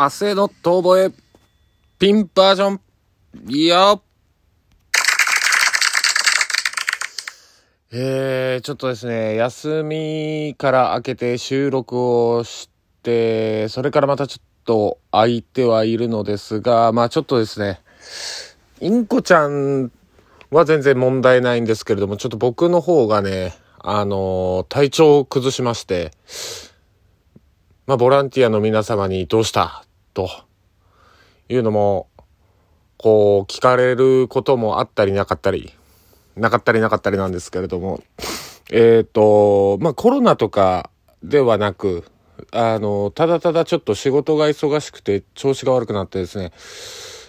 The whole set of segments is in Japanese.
明日の遠吠え、ピンバージョン。いやえー、ちょっとですね、休みから明けて収録をして、それからまたちょっと空いてはいるのですが、まあちょっとですね、インコちゃんは全然問題ないんですけれども、ちょっと僕の方がね、あのー、体調を崩しまして、まあボランティアの皆様にどうしたというのも、こう、聞かれることもあったりなかったり、なかったりなかったりなんですけれども、えっ、ー、と、まあ、コロナとかではなく、あの、ただただちょっと仕事が忙しくて調子が悪くなってですね、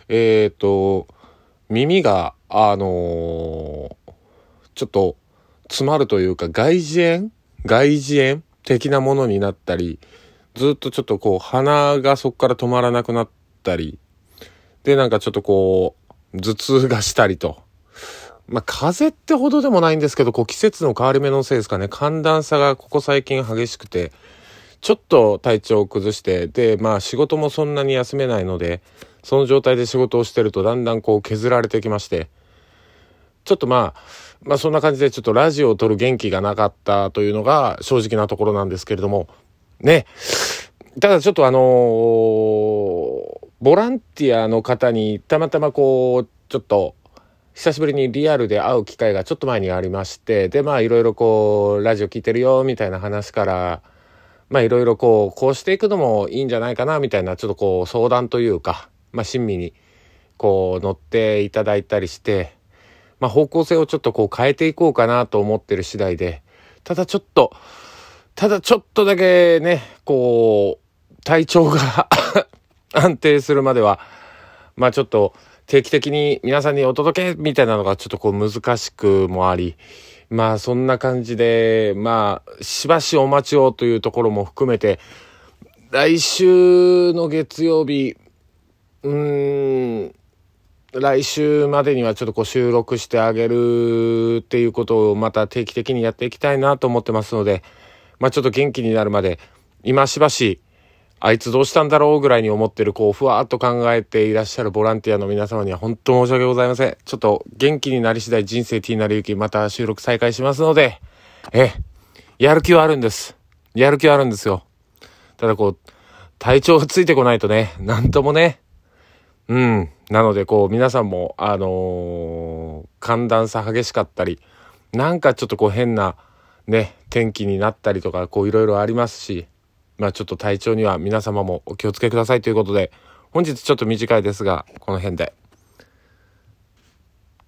えっ、ー、と、耳が、あのちょっと詰まるというか、外耳炎？外耳炎？的なものになったり、ずっとちょっとこう鼻がそこから止まらなくなったり、でなんかちょっとこう頭痛がしたりと。まあ風邪ってほどでもないんですけど、こう季節の変わり目のせいですかね、寒暖差がここ最近激しくて、ちょっと体調を崩して、で、まあ仕事もそんなに休めないので、その状態で仕事をしてるとだんだんこう削られてきまして、ちょっとまあ、まあそんな感じでちょっとラジオを撮る元気がなかったというのが正直なところなんですけれども、ね。ただちょっとあのー、ボランティアの方にたまたまこう、ちょっと、久しぶりにリアルで会う機会がちょっと前にありまして、で、まあいろいろこう、ラジオ聞いてるよ、みたいな話から、まあいろいろこう、こうしていくのもいいんじゃないかな、みたいな、ちょっとこう、相談というか、まあ親身に、こう、乗っていただいたりして、まあ方向性をちょっとこう変えていこうかなと思ってる次第で、ただちょっと、ただちょっとだけね、こう、体調が 安定するまでは、まあちょっと定期的に皆さんにお届けみたいなのがちょっとこう難しくもあり、まあそんな感じで、まあしばしお待ちをというところも含めて、来週の月曜日、うーん、来週までにはちょっとこう収録してあげるっていうことをまた定期的にやっていきたいなと思ってますので、まあちょっと元気になるまで、今しばし、あいつどうしたんだろうぐらいに思ってる、こう、ふわーっと考えていらっしゃるボランティアの皆様には本当申し訳ございません。ちょっと元気になり次第人生 T なりゆき、また収録再開しますので、え、やる気はあるんです。やる気はあるんですよ。ただこう、体調がついてこないとね、なんともね、うん。なので、こう、皆さんも、あのー、寒暖差激しかったり、なんかちょっとこう変な、ね、天気になったりとか、こういろいろありますし、まあちょっと体調には皆様もお気をつけくださいということで、本日ちょっと短いですが、この辺で。